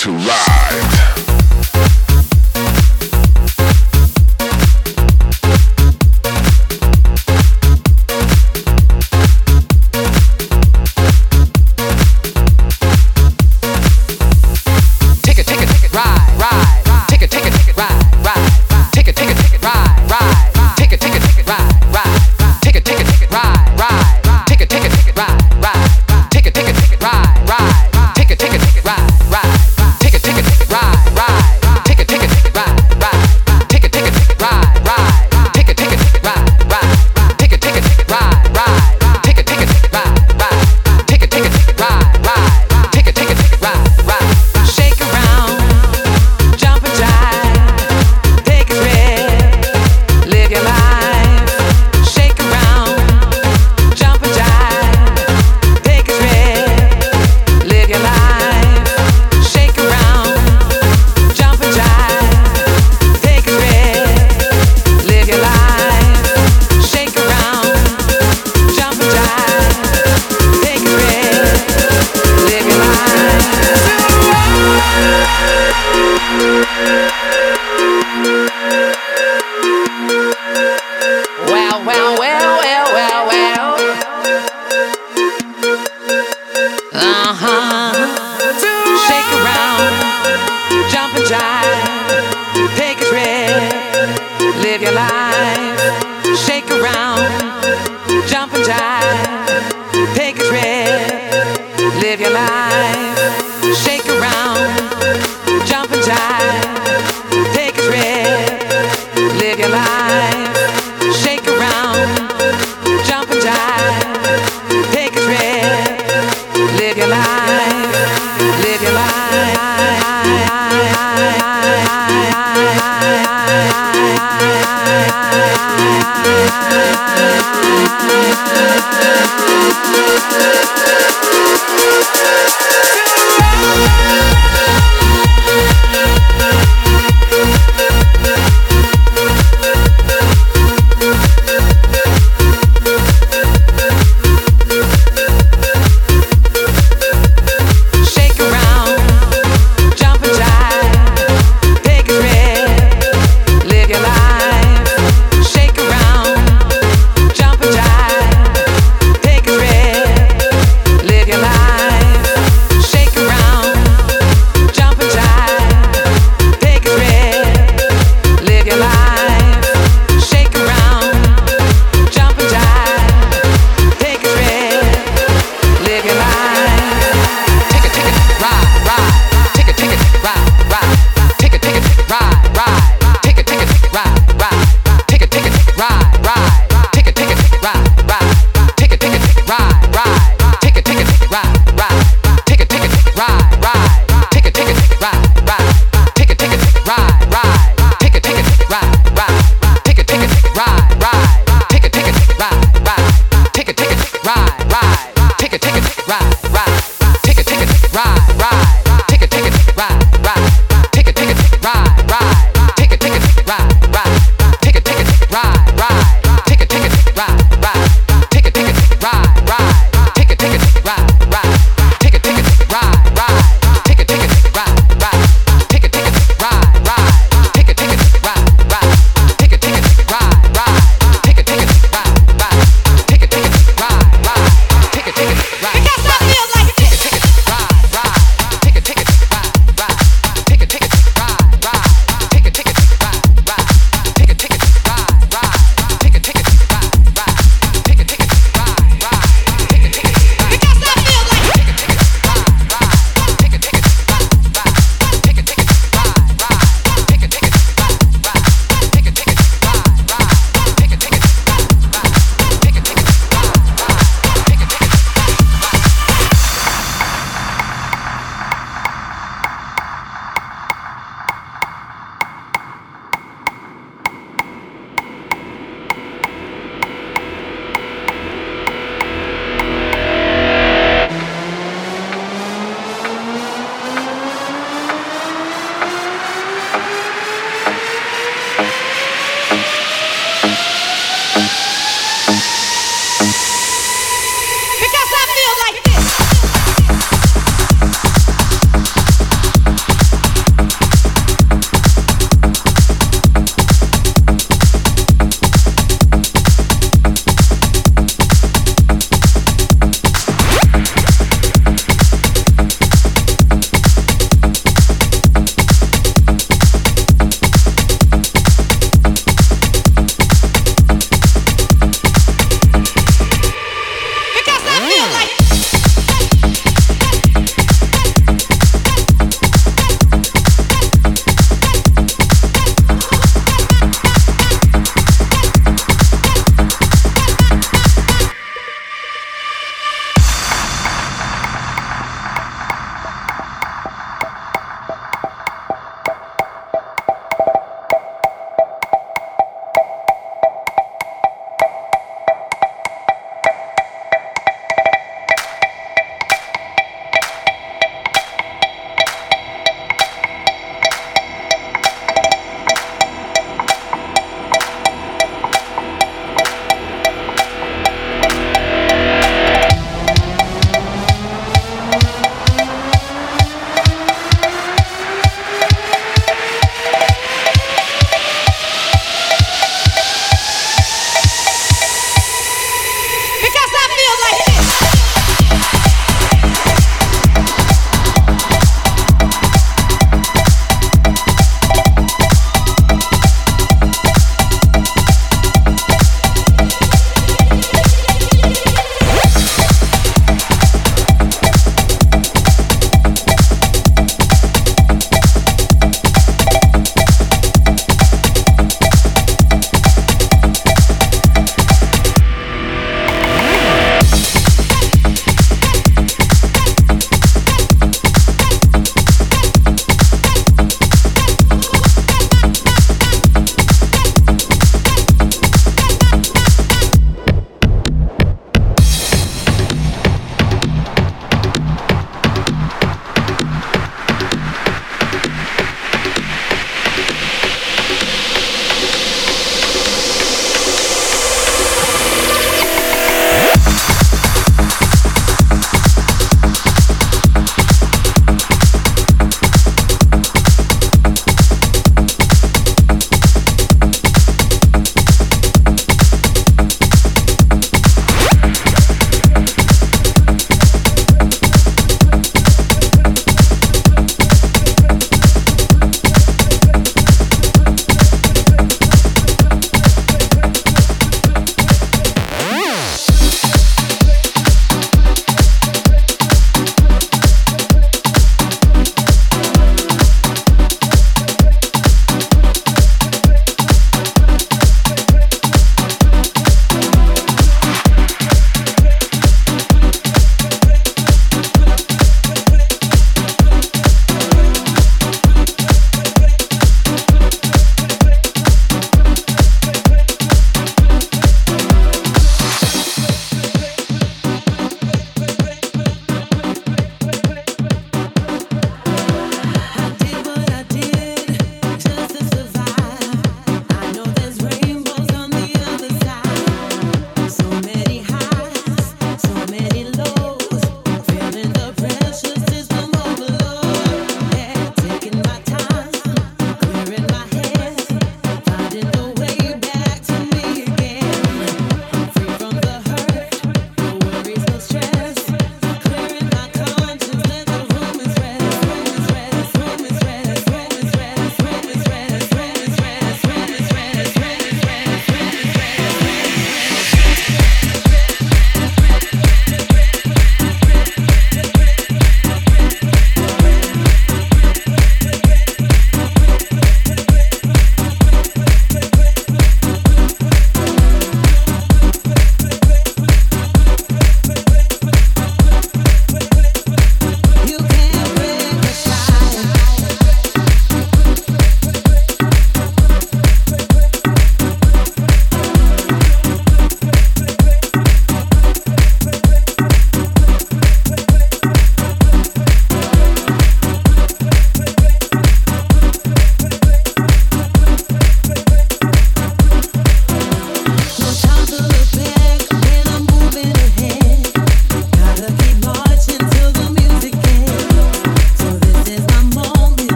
ride, ride.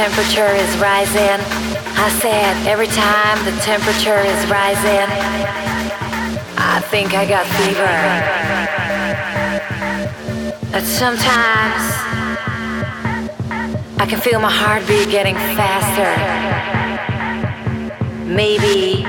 Temperature is rising, I said, every time the temperature is rising, I think I got fever. But sometimes I can feel my heartbeat getting faster. Maybe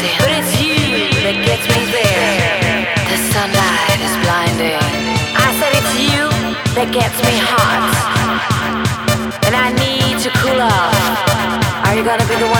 but it's you that gets me there. The sunlight is blinding. I said it's you that gets me hot, and I need to cool off. Are you gonna be the one?